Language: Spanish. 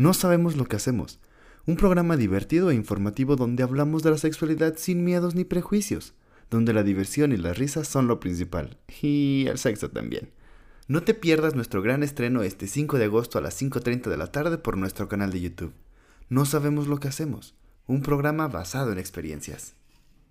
No sabemos lo que hacemos. Un programa divertido e informativo donde hablamos de la sexualidad sin miedos ni prejuicios, donde la diversión y las risas son lo principal, y el sexo también. No te pierdas nuestro gran estreno este 5 de agosto a las 5.30 de la tarde por nuestro canal de YouTube. No sabemos lo que hacemos, un programa basado en experiencias.